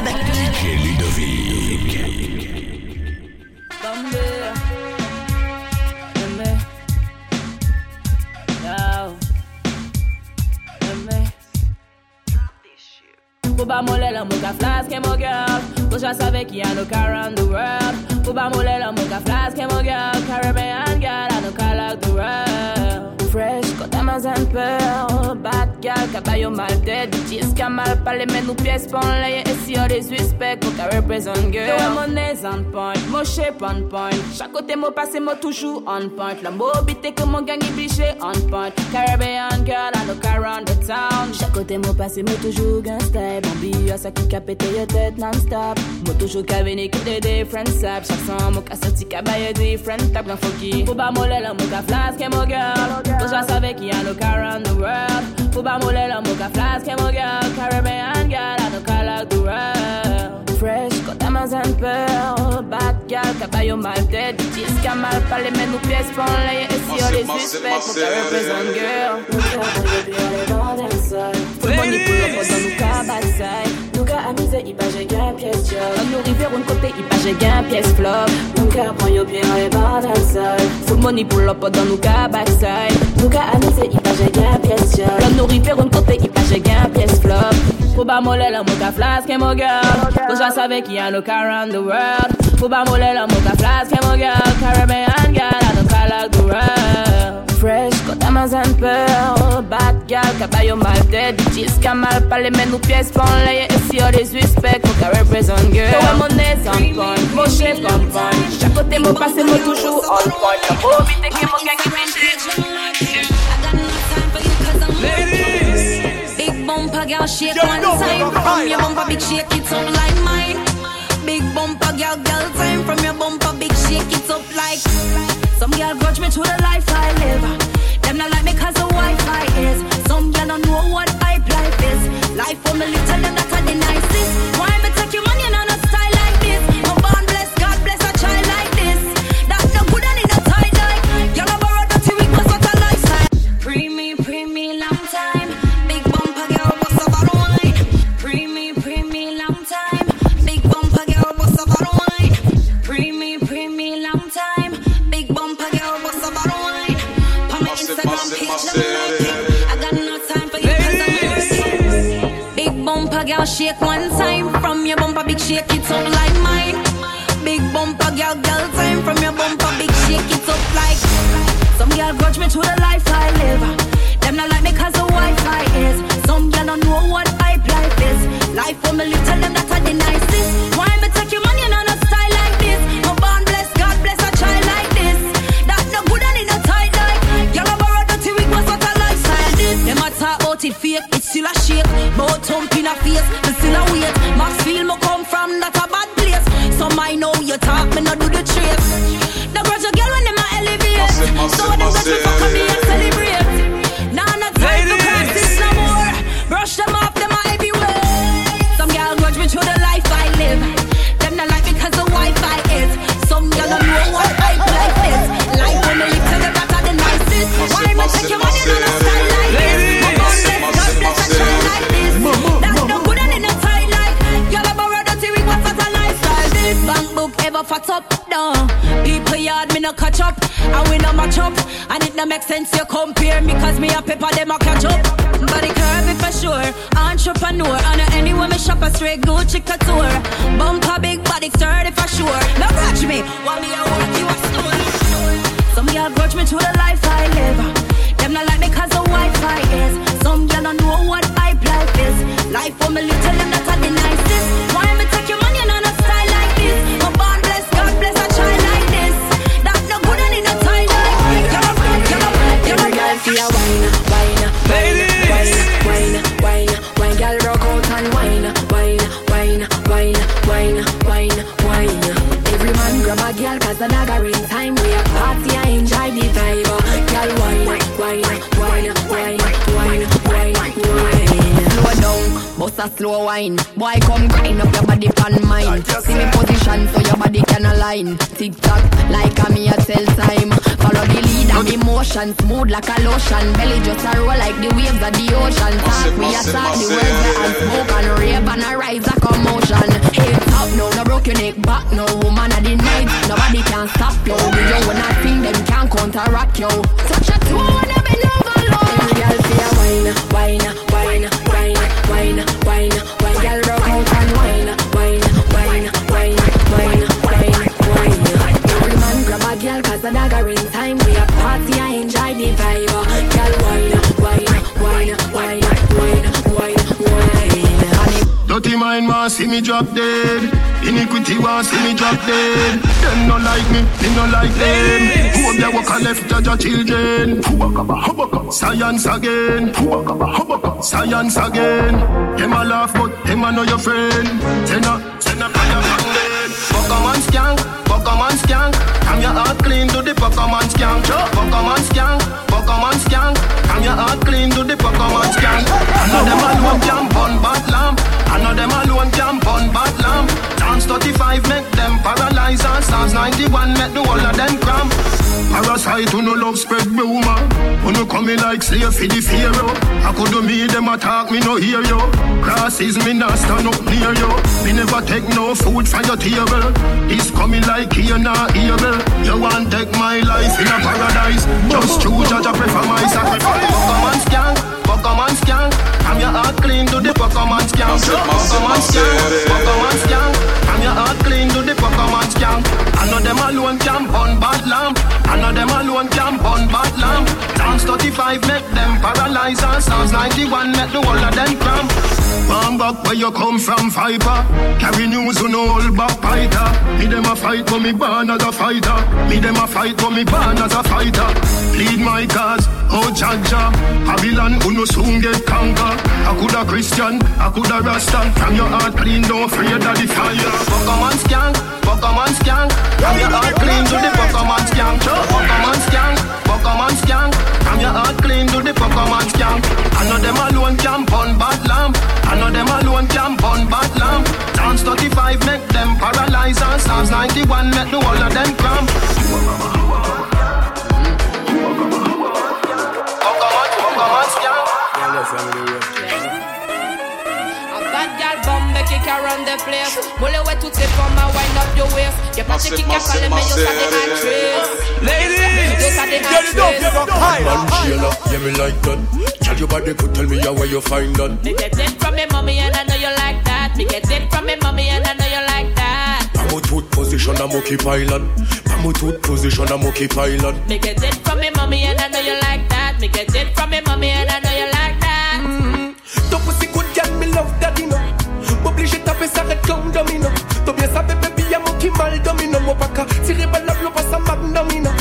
club. DJ Ludovic. Pou ba mole la mou ka flaske mo girl Pou just save ki an nou ka around the world Pou ba mole la mou ka flaske mo girl Caribbean Bad girl, ka bayo mal dead ka mal pale men nou leye E si yo pou ka represent girl. Yo on point, mo shape on point. Chak kote mo pase mo toujou on point. La mo bite ke mon gang ibiche on point. Caribbean girl nou ka around the town. Chak kote mo pase mo toujou gan style Mon bi yo sa ki ka pete yo tet non-stop. Mo toujou ka veni ki de different sap Chak san mo ka soti ka different. Tap Gan foki Pou ba mole la mo ka flaske mo girl. Just save ki nou ka around the world Fuba molela moka flask and moga Caribbean girl, I don't call. Fresh, got diamonds pearl. Bad girl, caballo mal dead. Jusqu'à mais nos pièces font. Et si on les suspecte, on te représente, girl. Les bandes il j'ai gain pièce job. Nous rivière, un côté, il bat, j'ai gain pièce flop. Nous qu'a prend yo pied, on les sol. Tout le y pull up, on nous. Nous qu'a amusé, il j'ai gain pièce job. L'homme nourrit per un côté qui pas j'ai gain pièce flop. Faut pas moller la moca flasque et mon girl. Faut je savais qu'il y a no car around the world. Faut pas moller la moca flasque et mon girl. Caribbean girl, I don't call out the world. Fresh, quand Amazon peur. Bad girl, caballo mal dead. Jusqu'à mal parler, mais nous pièces pour les si on les suspects, mon carré présent girl. Ouais, mon nez en pogne, mon chef en pogne. Chaque côté, mon passé, mon toujours on point. La bobité qui m'a gagné, Big bumper girl shake one time From your bumper up like mine Big bumper girl. Girl time From your bumper big shake it up like Some girl grudge me to the life I live. Them not like me cause the Wi-Fi is. Some girl don't know what hype life is. Life for me little them that are the nicest. Why me take your money and on a style like this? No born bless God bless a child like this. That no good and in a tight like. Girl I borrow dirty wig was what a lifestyle this Them a talk out it fake it still a shake Bout thump in a face no catch up. And we no match up. And it no make sense you compare me Cause me a pepper them a catch up. Body curvy for sure. Entrepreneur. And anywhere me shop a straight Gucci couture. Bumper big body sturdy for sure. No grudge me. Want me a work you a store Some girl grudge me to the life I live. Them not like me cause the Wi-Fi is. Some girl don't know what hype life is. Life for me little them that are the 'cause a slow wine. Boy, come grind up your body pan mine. See me position so your body can align. Tick tock, like a me a tell time. Follow the lead and me motion, smooth like a lotion. Belly just a roll like the waves of the ocean. Talk we a talk the words and smoke and rave and a rise a commotion. Head top no, no broke your neck back no. Woman of the night, nobody can stop you. Do you I think them can't counteract you? Touch a two and a bend over low. Girl say a wine, wine, girl 'cause the dagger in time. We a party, I enjoy the vibe. Girl wine, wine, wine, wine, wine, wine, wine. Dirty mind want see me drop dead. Iniquity want see me drop dead. Them no like me, me no like them. Who up there walk a left judge your children? Science again. Science again. Them a laugh but them a know your friend. Send a, send a fire from them. Pokemon skank, Pokemon skank. Come your heart clean to the Pokemon skank. Pokemon skank, Pokemon skank. Come your heart clean to the Pokemon skank. I know them alone can burn bad lamp. I know them alone can burn bad lamp. Dance 35 make them paralyze and stars 91 make the whole of them cramp. Parasite who no love spread rumor. Who no coming like slave for the pharaoh. I could do me them attack me no hear you. Crosses me not stand up near you. Me never take no food from your table. This coming like here not evil. You want take my life in a paradise. Just choose judge I prefer my sacrifice. Pokemon skank, Pokemon skank. I'm your heart clean to the Pokemon skank. Pokemon skank, Pokemon skank. I'm your heart clean to the Pokemon skank. I know them alone can burn bad lamp. I know them alone can burn bad lamp. Dance 35 make them paralyze and stars 91 make the whole of them cramp. Man back where you come from, Viper. Carry news on all back fighter. Me them a fight, but me born as a fighter. Me them a fight, but me born as a fighter. Lead my cause, oh Jaja. Babylon, who no soon get conquer. I coulda Christian, I coulda Rasta. From your heart clean, don't afraid of the fire. Pokemon skank, Pokemon skank. From your heart clean to the skank. Pokemon skank, Pokemon skank. From your heart clean to the Pokemon skank. I know them alone can burn bad lamp. I know them alone can burn bad lamp. Dance 35 make them paralyze and stars 91 make the whole of them cramp. Pokemon, Pokemon skank. A qui carry the place. Moule ouais toutes ces formes à wind up your waist. Y'a pas de qui qu'a parlé mais yo ça des actrices Yo ça des actrices Man, Sheila, yeah, me like that. Tell your body could tell me how where you find that. Me get it from me mommy and I know you like that. Me get it from me mommy and I know you like that. Pamo tooth position, I'm okay pilot. Pamo tooth position, I'm okay pilot. Me get it from me mommy and I know you like that. Me get it from me mommy and I know you like that. Mm-hmm. Ton pussy good girl, me love taper ça red comme domino. T'as bien ça, baby, y'a mon qui mal domino. Mon paca, tiré balle, l'eau passe à magnum, you know.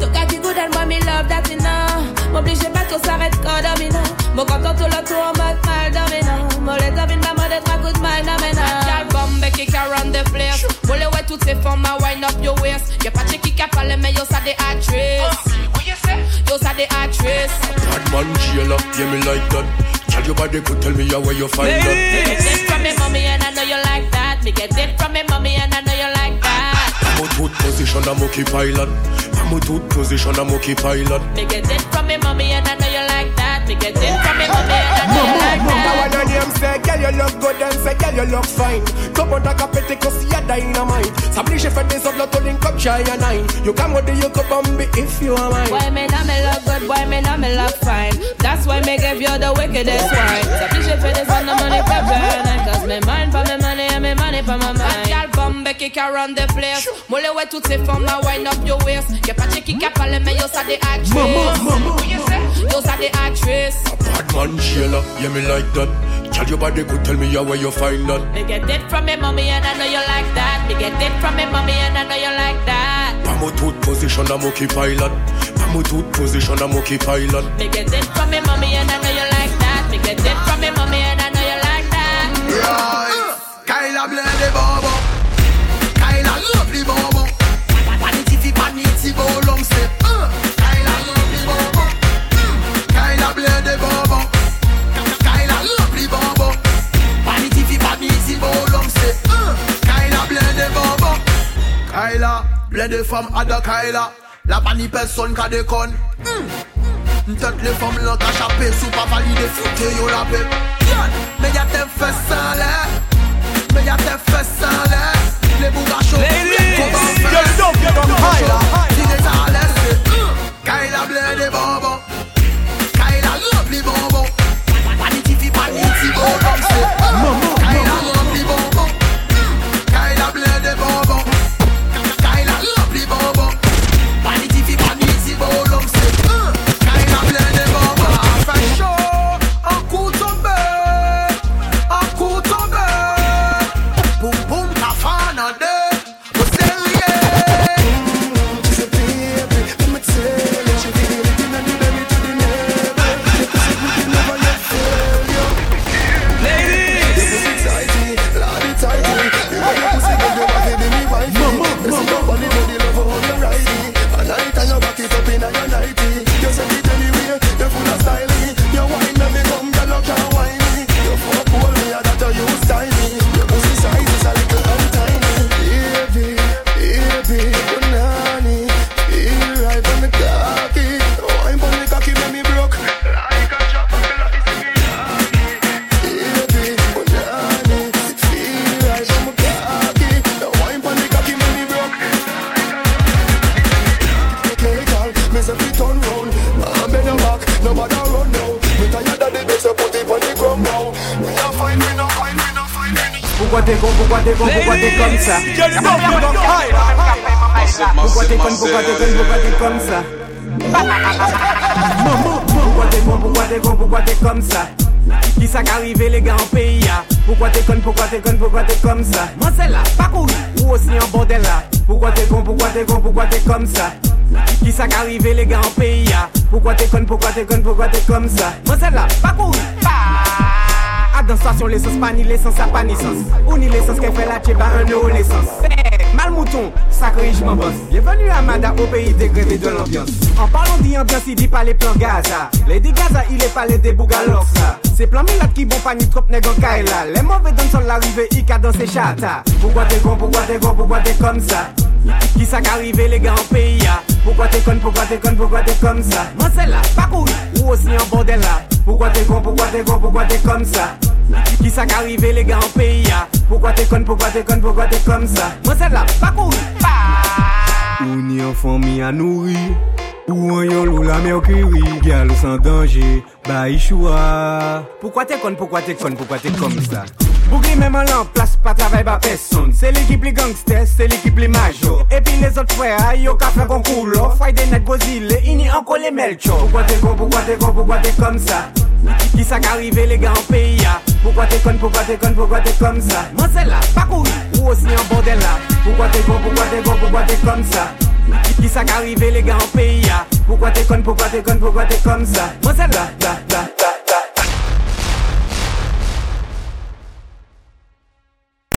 Toka ki good and moi me love that you know M'oblige pas qu'on s'arrête quand domino. Mon content tout le tour en mode mal domino. Mon les domine ma mode trois coups de mal domino. Gal bombe qui can run the place. Moule ouais toutes ces formes à wind up your waist. Y'a pas de qui qu'a parlé mais yo ça des actrices. Oh, yo ça des actrices. Bad man, Sheila, yeah, me like that. Tell your body could tell me how where you find Me that. get it from me mommy and I know you like that Me get it from me mommy and I know you like that Pamo tooth position, I'm okay pilot. Pamo tooth position, I'm okay pilot. Me get it from me mommy and I know you like that Me get it you look good and say, girl you look fine. Come on, like a petty cause you're dynamite. S'oblige fait des autres, l'autre link up, shy and nine. You come with the you come bombi if you are mine. Boy, me nah me look good, boy, me nah me look fine. That's why me give you the wickedest wine. So please you for this on the money for burning. Cause me mind for me money and me money for my mind. Girl, bombe qui can run the place. Moule ouais toutes ces formes à wind up your waist. Y'a pas de qui qu'a parlé, mais yo ça des actrices. Yo ça des actrices. Bad man, Sheila, yeah, me like that. Tell your body could tell me how where you find that. Me get it from me mommy and I know you like that. Me get it from me mommy and I know you like that. Pamo tooth position, I'm okay pilot. Pamo tooth position, I'm okay pilot. Me get it from me mommy and I know you like that. Me get it from me mommy and I know you like that. Kyla blende bobo Plein de femmes à de Kaila. La pas ni personne qui connes. Mm. Toutes les femmes là qui chapé Sous pas validé fouté yo la paix Mais y'a tes fesses sans l'air eh. Mais y'a tes fesses sans l'air eh. Les bougachos Ladies, you don't get on Kaila Si les à l'aise. Mm. Kaila bleu des bonbons. Kaila rempli bonbons. Paniti fi paniti bonbons Maman Kaila rempli t'es con, pourquoi t'es comme ça Pourquoi t'es con, pourquoi t'es con, pourquoi t'es comme ça pourquoi t'es con, pourquoi t'es con, pourquoi t'es comme ça Qui ça qu'arrive les gars en pays Pourquoi t'es con, pourquoi t'es con, pourquoi t'es comme ça Moi c'est là, pas courir, ou aussi en bordel là Pourquoi t'es con, pourquoi t'es con, pourquoi t'es comme ça Qui ça qu'arrive les gars en pays ya Pourquoi t'es con, pourquoi t'es con, pourquoi t'es comme ça Moi c'est là, pas courir, pas à dans station l'essence, pas ni l'essence, ça pas ni sens. Ou ni l'essence qu'elle fait la tchéba, un euro l'essence. Mal mouton, sacré je m'en bosse. Bienvenue à Mada au pays dégradé de l'ambiance. En parlant d'ambiance, il dit pas les plans Gaza. Les dit Gaza, il est pas les débougalors ça. C'est plan Milat qui bon pas ni trop nègre Kaila. Les mauvais dans sol l'arrivée, il ca dans ses chata. Pourquoi t'es con, pourquoi t'es con, pourquoi t'es comme ça? Qui ça qu'arrive les gars en pays ya? Pourquoi t'es con, pourquoi t'es con, pourquoi t'es comme ça? Moi c'est là, pas courir, ou aussi en bordel là. Pourquoi t'es con, pourquoi t'es con, pourquoi t'es comme ça? Qui ça qu'arrive les gars en pays ya? Pourquoi t'es con, pourquoi t'es con, pourquoi t'es comme ça? Moi c'est là, pas courir, pas Ou ni en famille à nourrir Ou en yon lou la mercury Gal ou sans danger, bah choix Pourquoi t'es con, pourquoi t'es con, pourquoi t'es comme ça? Bougli même en l'en place, pas travail pas personne C'est l'équipe les gangsters, c'est l'équipe les majors Et puis les autres frères, yo ka fait concours là Friday night Gozile, ini encore les melchor Pourquoi t'es con, pourquoi t'es con, pourquoi t'es comme ça? Qui ça qu'arrive les gars en pays ya? Pourquoi t'es con, pourquoi t'es con, pourquoi t'es comme ça? Moi c'est là, pas courir, ou aussi en bordel là Pourquoi t'es con, pourquoi t'es con, pourquoi t'es comme ça? Qui ça qu'arrive les gars en pays ya? Pourquoi t'es con, pourquoi t'es con, pourquoi t'es comme ça? Moi c'est là, là,